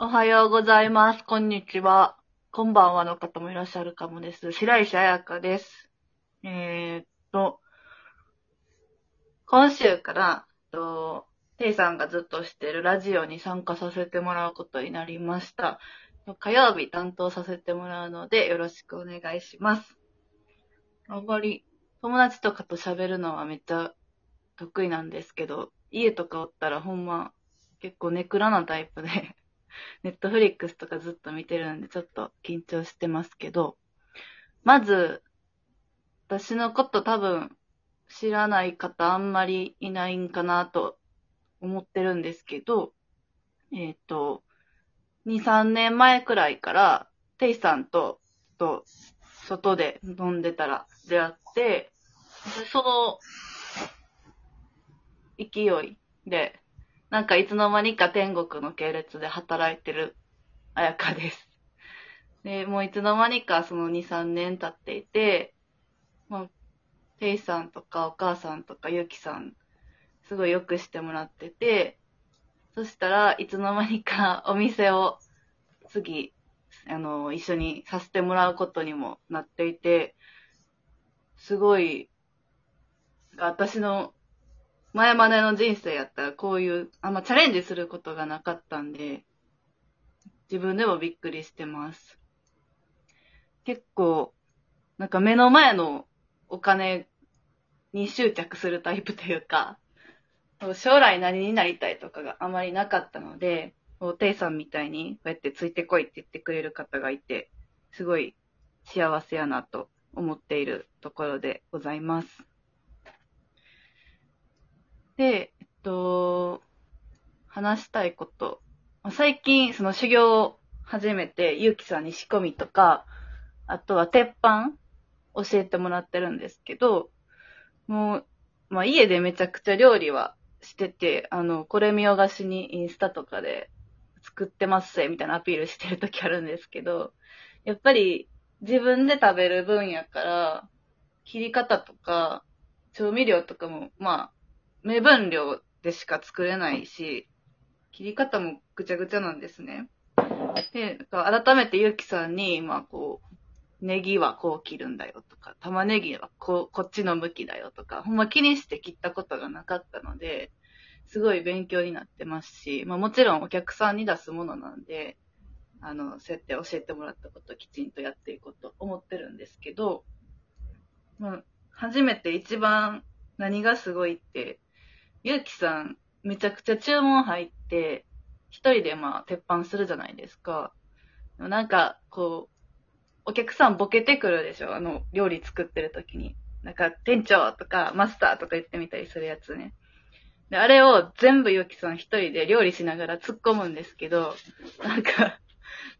おはようございます。こんにちは。こんばんはの方もいらっしゃるかもです。白石彩香です。えー、っと、今週から、えっと、テイさんがずっとしてるラジオに参加させてもらうことになりました。火曜日担当させてもらうので、よろしくお願いします。あんまり、友達とかと喋るのはめっちゃ得意なんですけど、家とかおったらほんま、結構ネクラなタイプで、ネットフリックスとかずっと見てるんで、ちょっと緊張してますけど、まず、私のこと多分知らない方あんまりいないんかなと思ってるんですけど、えっ、と、2、3年前くらいから、テイさんと、と、外で飲んでたら出会って、その、勢いで、なんかいつの間にか天国の系列で働いてるあやかです。で、もういつの間にかその2、3年経っていて、まあ、テイさんとかお母さんとかゆきさん、すごいよくしてもらってて、そしたらいつの間にかお店を次、あの、一緒にさせてもらうことにもなっていて、すごい、私の前までの人生やったらこういう、あんまチャレンジすることがなかったんで、自分でもびっくりしてます。結構、なんか目の前のお金に執着するタイプというか、将来何になりたいとかがあまりなかったので、おテイさんみたいにこうやってついてこいって言ってくれる方がいて、すごい幸せやなと思っているところでございます。で、えっと、話したいこと。最近、その修行を始めて、ゆうきさんに仕込みとか、あとは鉄板教えてもらってるんですけど、もう、まあ家でめちゃくちゃ料理はしてて、あの、これ見よがしにインスタとかで作ってますぜ、みたいなアピールしてる時あるんですけど、やっぱり自分で食べる分やから、切り方とか、調味料とかも、まあ、目分量でしか作れないし、切り方もぐちゃぐちゃなんですね。で、改めてゆきさんに、まあこう、ネギはこう切るんだよとか、玉ねぎはこう、こっちの向きだよとか、ほんま気にして切ったことがなかったので、すごい勉強になってますし、まあもちろんお客さんに出すものなんで、あの、そうやって教えてもらったことをきちんとやっていこうと思ってるんですけど、まあ、初めて一番何がすごいって、ゆうきさん、めちゃくちゃ注文入って、一人でまあ、鉄板するじゃないですか。なんか、こう、お客さんボケてくるでしょあの、料理作ってる時に。なんか、店長とか、マスターとか言ってみたりするやつね。で、あれを全部ゆうきさん一人で料理しながら突っ込むんですけど、なんか、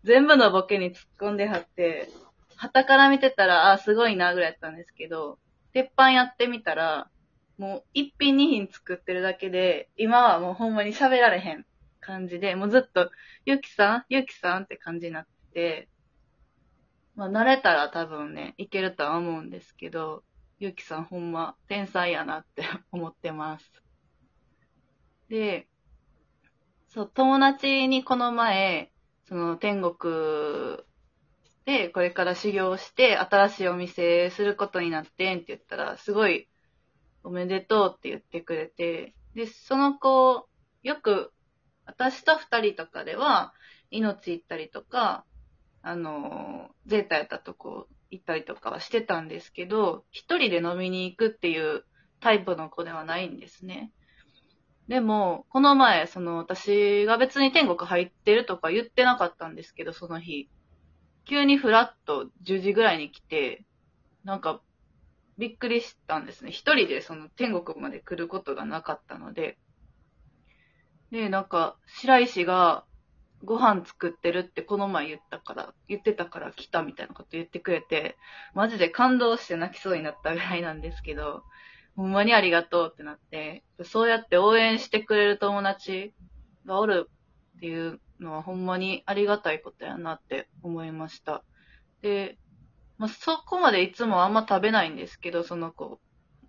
全部のボケに突っ込んではって、旗から見てたら、あ、すごいな、ぐらいやったんですけど、鉄板やってみたら、もう一品二品作ってるだけで、今はもうほんまに喋られへん感じで、もうずっと、ゆきさんゆきさんって感じになって、まあ慣れたら多分ね、いけるとは思うんですけど、ゆきさんほんま天才やなって 思ってます。で、そう、友達にこの前、その天国でこれから修行して新しいお店することになってんって言ったら、すごいおめでとうって言ってくれて、で、その子、よく、私と二人とかでは、命行ったりとか、あの、ゼータやったとこ行ったりとかはしてたんですけど、一人で飲みに行くっていうタイプの子ではないんですね。でも、この前、その、私が別に天国入ってるとか言ってなかったんですけど、その日。急にフラッと10時ぐらいに来て、なんか、びっくりしたんですね。一人でその天国まで来ることがなかったので。で、なんか、白石がご飯作ってるってこの前言ったから、言ってたから来たみたいなこと言ってくれて、マジで感動して泣きそうになったぐらいなんですけど、ほんまにありがとうってなって、そうやって応援してくれる友達がおるっていうのはほんまにありがたいことやなって思いました。で、まあ、そこまでいつもあんま食べないんですけど、その子。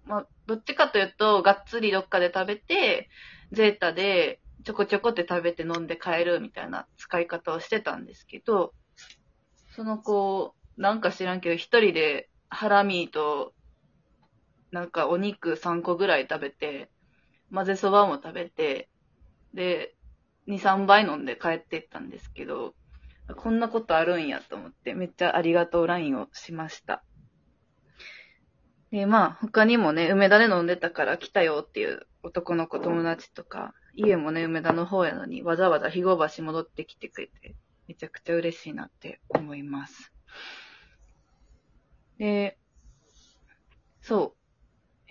まあ、どっちかというと、がっつりどっかで食べて、ゼータで、ちょこちょこって食べて飲んで帰るみたいな使い方をしてたんですけど、その子、なんか知らんけど、一人でハラミーと、なんかお肉3個ぐらい食べて、混ぜそばも食べて、で、2、3杯飲んで帰っていったんですけど、こんなことあるんやと思って、めっちゃありがとう LINE をしました。で、まあ、他にもね、梅田で飲んでたから来たよっていう男の子友達とか、家もね、梅田の方やのに、わざわざ肥後橋戻ってきてくれて、めちゃくちゃ嬉しいなって思います。で、そう。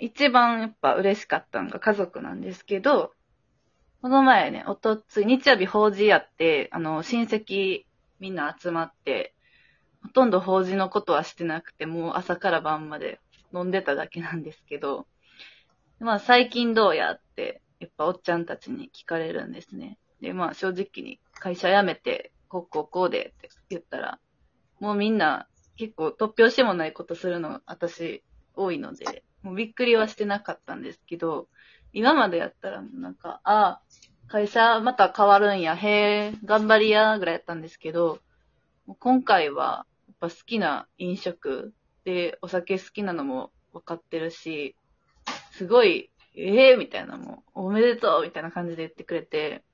一番やっぱ嬉しかったのが家族なんですけど、この前ね、おとつい、日曜日法事やって、あの、親戚みんな集まって、ほとんど法事のことはしてなくて、もう朝から晩まで飲んでただけなんですけど、まあ最近どうやって、やっぱおっちゃんたちに聞かれるんですね。で、まあ正直に会社辞めて、こうこうこうでって言ったら、もうみんな結構突拍子もないことするの私多いので、もうびっくりはしてなかったんですけど、今までやったらなんか、ああ、会社また変わるんや、へえ、頑張りや、ぐらいやったんですけど、今回は、やっぱ好きな飲食で、お酒好きなのも分かってるし、すごい、ええー、みたいなもう、おめでとうみたいな感じで言ってくれて、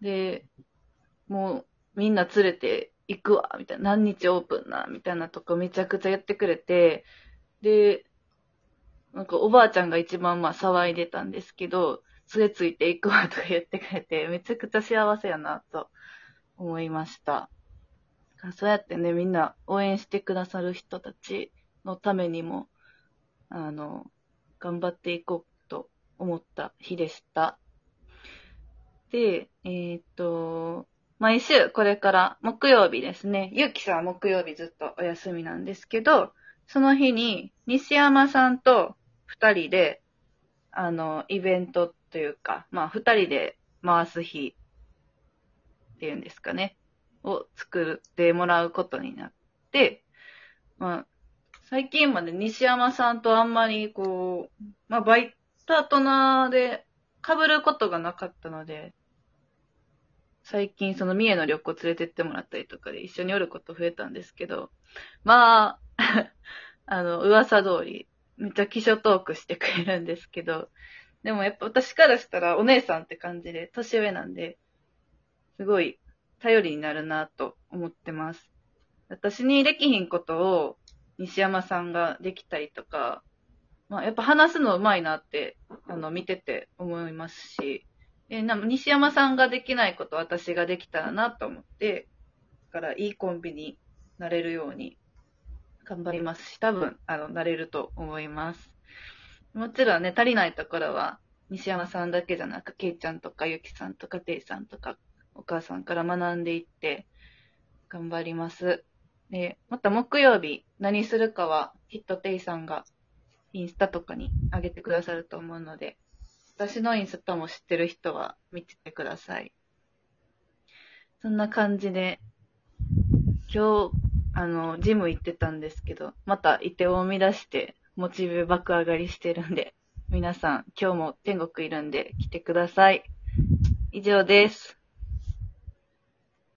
で、もう、みんな連れて行くわ、みたいな、何日オープンな、みたいなとこめちゃくちゃやってくれて、で、なんかおばあちゃんが一番まあ騒いでたんですけど、連れついていくわとか言ってくれて、めちゃくちゃ幸せやなと思いました。そうやってね、みんな応援してくださる人たちのためにも、あの、頑張っていこうと思った日でした。で、えー、っと、毎週これから木曜日ですね。ゆうきさんは木曜日ずっとお休みなんですけど、その日に西山さんと二人で、あの、イベントというか、まあ、二人で回す日っていうんですかね、を作ってもらうことになって、まあ、最近まで西山さんとあんまりこう、まあ、バイパートナーで被ることがなかったので、最近その三重の旅行連れてってもらったりとかで一緒におること増えたんですけど、まあ、あの、噂通り、めっちゃ気象トークしてくれるんですけど、でもやっぱ私からしたらお姉さんって感じで、年上なんで、すごい頼りになるなと思ってます。私にできひんことを西山さんができたりとか、まあやっぱ話すの上手いなって、あの、見てて思いますし、えな西山さんができないこと私ができたらなと思って、だからいいコンビになれるように頑張りますし、多分、あの、なれると思います。もちろんね、足りないところは、西山さんだけじゃなく、けいちゃんとかゆきさんとかていさんとか、お母さんから学んでいって、頑張ります。で、また木曜日、何するかは、きっとていさんが、インスタとかに上げてくださると思うので、私のインスタも知ってる人は見ててください。そんな感じで、今日、あの、ジム行ってたんですけど、またイテを生み出して、モチベ爆上がりしてるんで、皆さん、今日も天国いるんで来てください。以上です。